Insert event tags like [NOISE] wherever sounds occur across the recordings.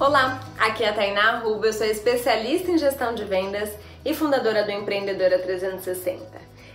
Olá, aqui é a Tainá Arruba, eu sou especialista em gestão de vendas e fundadora do Empreendedora 360.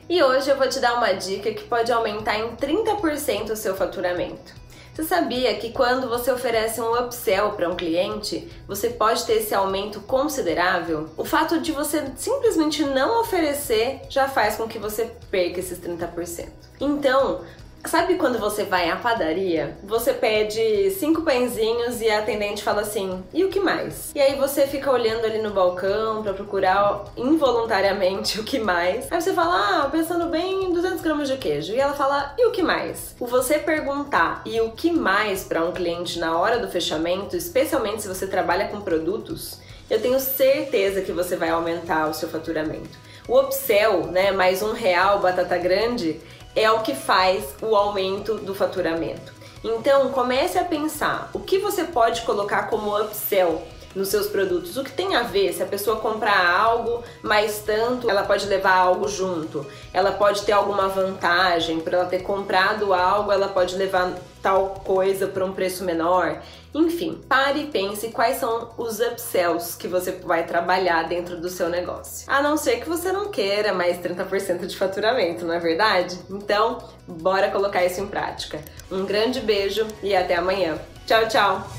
E hoje eu vou te dar uma dica que pode aumentar em 30% o seu faturamento. Você sabia que quando você oferece um upsell para um cliente, você pode ter esse aumento considerável? O fato de você simplesmente não oferecer já faz com que você perca esses 30%. Então, Sabe quando você vai à padaria, você pede cinco pãezinhos e a atendente fala assim: "E o que mais?". E aí você fica olhando ali no balcão para procurar involuntariamente [LAUGHS] o que mais. Aí você fala: "Ah, pensando bem, 200 gramas de queijo". E ela fala: "E o que mais?". O você perguntar "e o que mais" para um cliente na hora do fechamento, especialmente se você trabalha com produtos, eu tenho certeza que você vai aumentar o seu faturamento. O upsell, né, mais um real batata grande é o que faz o aumento do faturamento. Então, comece a pensar o que você pode colocar como upsell nos seus produtos. O que tem a ver se a pessoa comprar algo mais tanto, ela pode levar algo junto. Ela pode ter alguma vantagem por ela ter comprado algo, ela pode levar tal coisa por um preço menor. Enfim, pare e pense quais são os upsells que você vai trabalhar dentro do seu negócio. A não ser que você não queira mais 30% de faturamento, não é verdade? Então, bora colocar isso em prática. Um grande beijo e até amanhã. Tchau, tchau!